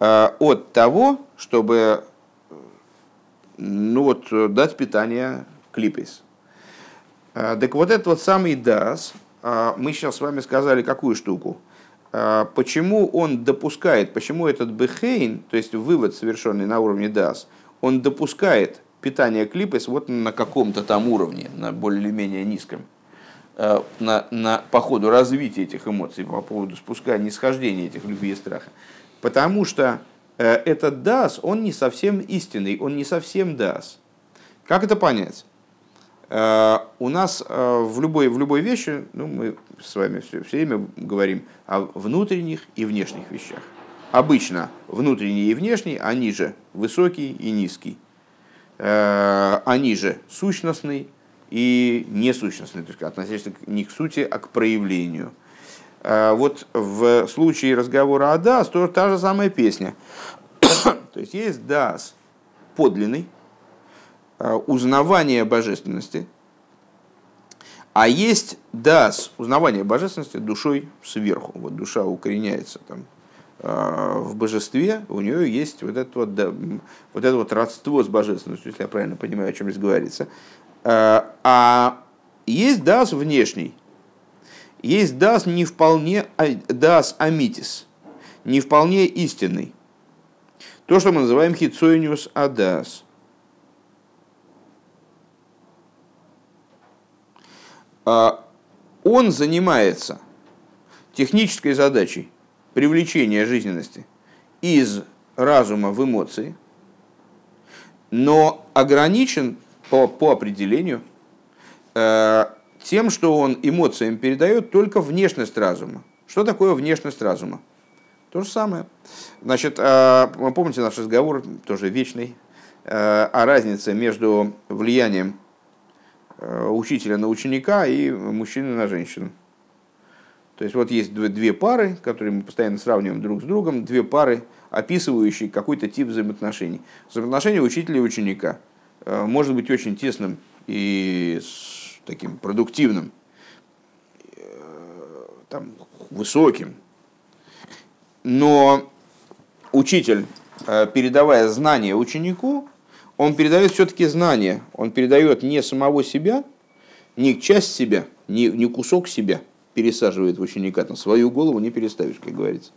от того, чтобы ну вот, э, дать питание клипейс. Так вот этот вот самый а, мы сейчас с вами сказали какую штуку. А, почему он допускает, почему этот бехейн, то есть вывод, совершенный на уровне дас, он допускает питание клипейс вот на каком-то там уровне, на более-менее низком, на, на, по ходу развития этих эмоций, по поводу спускания, нисхождения этих любви и страха. Потому что Э, этот дас, он не совсем истинный, он не совсем дас. Как это понять? Э, у нас э, в любой, в любой вещи, ну, мы с вами все, все время говорим о внутренних и внешних вещах. Обычно внутренний и внешний, они же высокий и низкий. Они же сущностный и несущностный, то есть относящийся не к сути, а к проявлению – вот в случае разговора о Дас, то та же самая песня. [COUGHS] то есть есть Дас подлинный, узнавание божественности, а есть Дас, узнавание божественности душой сверху. Вот душа укореняется там а, в божестве, у нее есть вот это вот, вот это вот родство с божественностью, если я правильно понимаю, о чем здесь говорится. А есть дас внешний, есть дас не вполне, а, дас амитис, не вполне истинный. То, что мы называем хитсойниус адас. Он занимается технической задачей привлечения жизненности из разума в эмоции, но ограничен по, по определению э, тем, что он эмоциям передает только внешность разума. Что такое внешность разума? То же самое. Значит, а, вы помните наш разговор, тоже вечный, а, о разнице между влиянием а, учителя на ученика и мужчины на женщину. То есть вот есть две пары, которые мы постоянно сравниваем друг с другом, две пары, описывающие какой-то тип взаимоотношений. Взаимоотношения учителя и ученика может быть очень тесным и таким продуктивным, э, там, высоким. Но учитель, э, передавая знания ученику, он передает все-таки знания. Он передает не самого себя, не часть себя, не, не кусок себя пересаживает в ученика, на свою голову не переставишь, как говорится.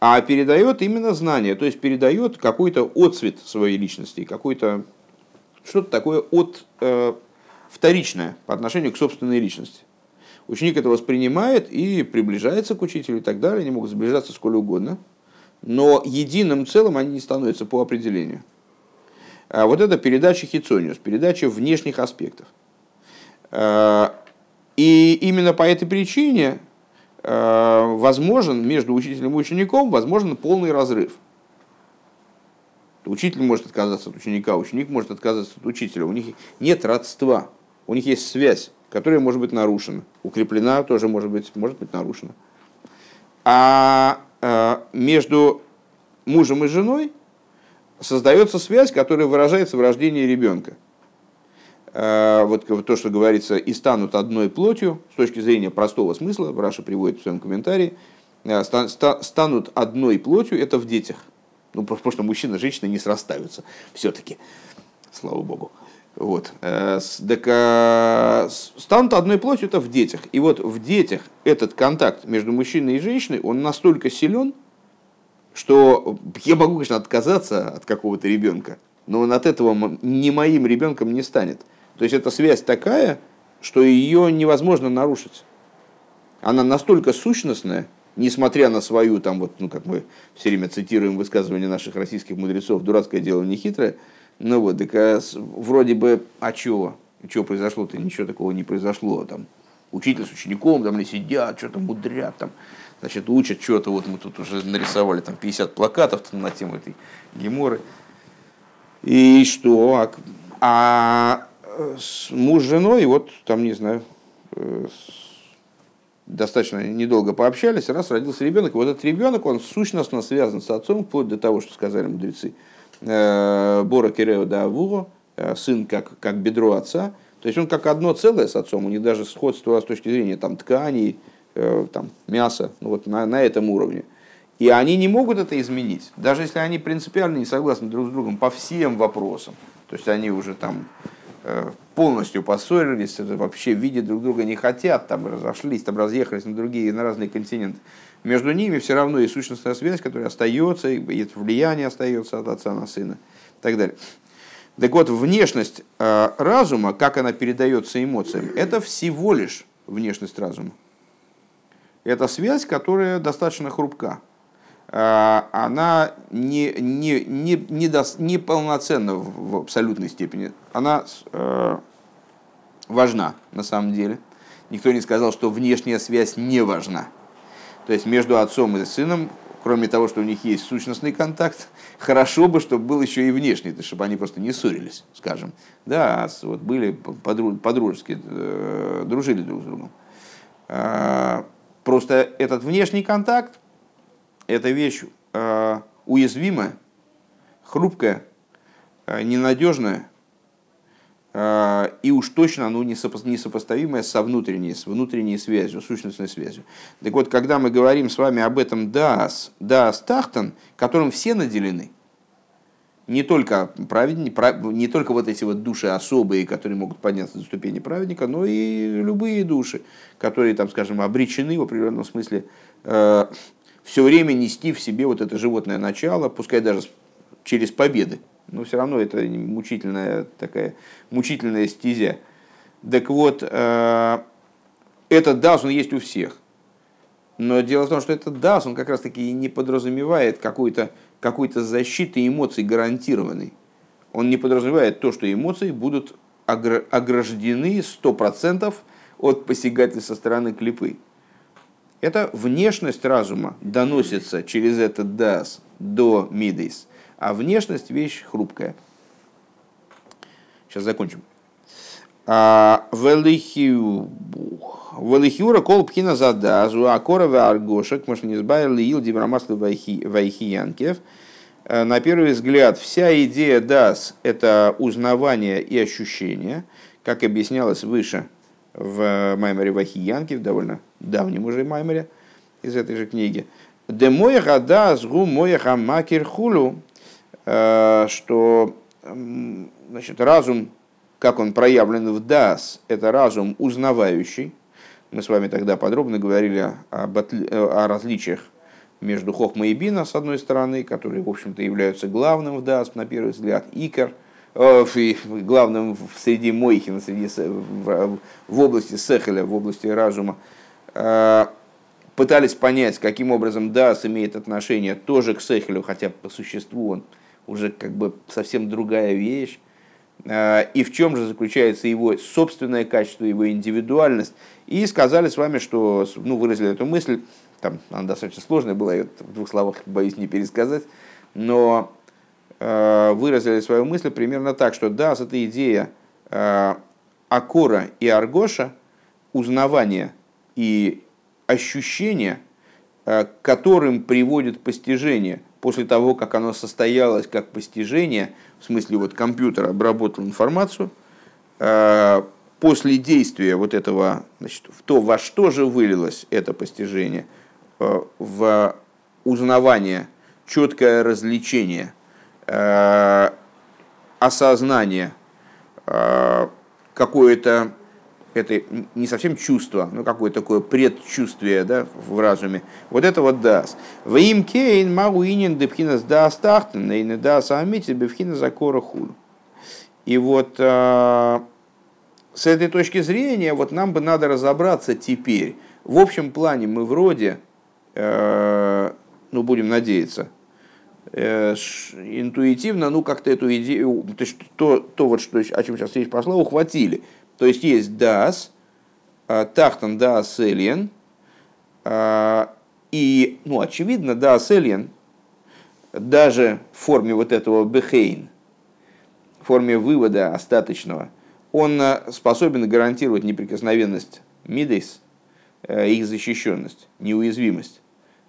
А передает именно знания, то есть передает какой-то отцвет своей личности, какой-то что-то такое от э, вторичное по отношению к собственной личности. Ученик это воспринимает и приближается к учителю и так далее. Они могут сближаться сколь угодно. Но единым целым они не становятся по определению. А вот это передача хитсониус, передача внешних аспектов. А, и именно по этой причине а, возможен между учителем и учеником возможен полный разрыв – Учитель может отказаться от ученика, ученик может отказаться от учителя. У них нет родства, у них есть связь, которая может быть нарушена. Укреплена тоже может быть, может быть нарушена. А между мужем и женой создается связь, которая выражается в рождении ребенка. Э, вот то, что говорится, и станут одной плотью, с точки зрения простого смысла, Раша приводит в своем комментарии, э, станут одной плотью, это в детях – ну, потому что мужчина и женщина не срастаются все-таки, слава богу. Вот. Э, так, станут одной плотью это в детях. И вот в детях этот контакт между мужчиной и женщиной, он настолько силен, что я могу, конечно, отказаться от какого-то ребенка, но он от этого не моим ребенком не станет. То есть эта связь такая, что ее невозможно нарушить. Она настолько сущностная, несмотря на свою, там вот, ну, как мы все время цитируем высказывания наших российских мудрецов, дурацкое дело не хитрое, ну вот, так а, вроде бы, а чего? Чего произошло-то? Ничего такого не произошло там. учитель с учеником, там, или сидят, что-то мудрят, там, значит, учат что-то, вот мы тут уже нарисовали там 50 плакатов на тему этой геморы. И что? А, а муж с женой, вот там, не знаю, э, достаточно недолго пообщались, раз родился ребенок, вот этот ребенок, он сущностно связан с отцом, вплоть до того, что сказали мудрецы. Э, Бора Кирео да Авуро, э, сын как, как бедро отца, то есть он как одно целое с отцом, у них даже сходство с точки зрения там, тканей, там, мяса, ну, вот на, на этом уровне. И они не могут это изменить, даже если они принципиально не согласны друг с другом по всем вопросам. То есть они уже там Э, полностью поссорились, вообще видеть друг друга не хотят, там разошлись, там разъехались на другие, на разные континенты. Между ними все равно есть сущностная связь, которая остается, и влияние остается от отца на сына и так далее. Так вот, внешность э, разума, как она передается эмоциям, это всего лишь внешность разума. Это связь, которая достаточно хрупка. Э, она не, не, не, не, до, не полноценна в, в абсолютной степени. Она э, важна на самом деле. Никто не сказал, что внешняя связь не важна. То есть между отцом и сыном, кроме того, что у них есть сущностный контакт, хорошо бы, чтобы был еще и внешний, чтобы они просто не ссорились, скажем. Да, а вот были подружески, э, дружили друг с другом. Просто этот внешний контакт, эта вещь э, уязвимая, хрупкая, э, ненадежная, э, и уж точно оно несопоставимое со внутренней, с внутренней связью, сущностной связью. Так вот, когда мы говорим с вами об этом дас, дас тахтан, которым все наделены, не только праведники, не только вот эти вот души особые, которые могут подняться до ступени праведника, но и любые души, которые, там, скажем, обречены в определенном смысле все время нести в себе вот это животное начало, пускай даже через победы. Но все равно это мучительная такая мучительная стезя. Так вот, э, этот дас, он есть у всех. Но дело в том, что этот дас, он как раз таки не подразумевает какой-то какой защиты эмоций гарантированной. Он не подразумевает то, что эмоции будут ограждены 100% от посягательства со стороны клипы. Это внешность разума доносится через этот дас до мидейс, а внешность вещь хрупкая. Сейчас закончим. А, Велихиура кол пхина задазу, акора аргошек, может не избавили ил дибрамаслы вайхиянкев. А, на первый взгляд, вся идея дас – это узнавание и ощущение, как объяснялось выше в Маймере Вахиянке, в довольно давнем уже Маймере из этой же книги. Де моя гада сгу моя хамакер хулу, э, что значит, разум, как он проявлен в дас, это разум узнавающий. Мы с вами тогда подробно говорили об, о различиях между Хохма и Бина, с одной стороны, которые, в общем-то, являются главным в дас, на первый взгляд, Икар – Э, главным среди Мойхина, среди, в, в области Сехеля, в области разума, э, пытались понять, каким образом Дас имеет отношение тоже к Сехелю, хотя по существу он уже как бы совсем другая вещь, э, и в чем же заключается его собственное качество, его индивидуальность. И сказали с вами, что, ну, выразили эту мысль, там она достаточно сложная была, я в двух словах боюсь не пересказать, но Э, выразили свою мысль примерно так, что да, эта идея э, Акора и Аргоша, узнавание и ощущение, э, которым приводит постижение после того, как оно состоялось как постижение, в смысле вот компьютер обработал информацию, после действия вот этого, значит, в то, во что же вылилось это постижение, в узнавание, четкое развлечение – Э, осознание, э, какое-то, это не совсем чувство, но какое-то такое предчувствие да, в разуме. Вот это вот даст. В им кейн мауинин депхинас даст ахтен, и не даст амити бевхина закора худу. И вот э, с этой точки зрения вот нам бы надо разобраться теперь. В общем плане мы вроде, ну будем надеяться, Э, интуитивно, ну, как-то эту идею, то, то, то вот, что, о чем сейчас речь пошла, ухватили. То есть есть дас, тахтан да селен, и, ну, очевидно, да селен, даже в форме вот этого бехейн, в форме вывода остаточного, он способен гарантировать неприкосновенность мидейс, их защищенность, неуязвимость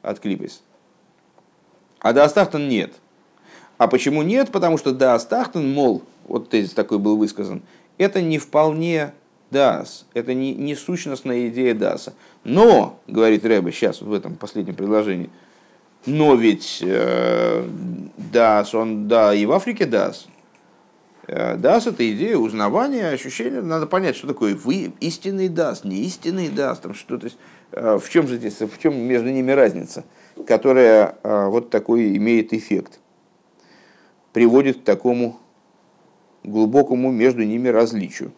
от клипес. А да астахтан нет. А почему нет? Потому что да астахтан, мол, вот тезис такой был высказан, это не вполне дас, это не, не сущностная идея даса. Но, говорит Рэбе сейчас в этом последнем предложении, но ведь э, дас, он да и в Африке дас. Э, дас это идея узнавания, ощущения. Надо понять, что такое вы истинный дас, не истинный дас. Там что, то есть, э, в чем же здесь, в чем между ними разница, которая э, вот такой имеет эффект, приводит к такому глубокому между ними различию.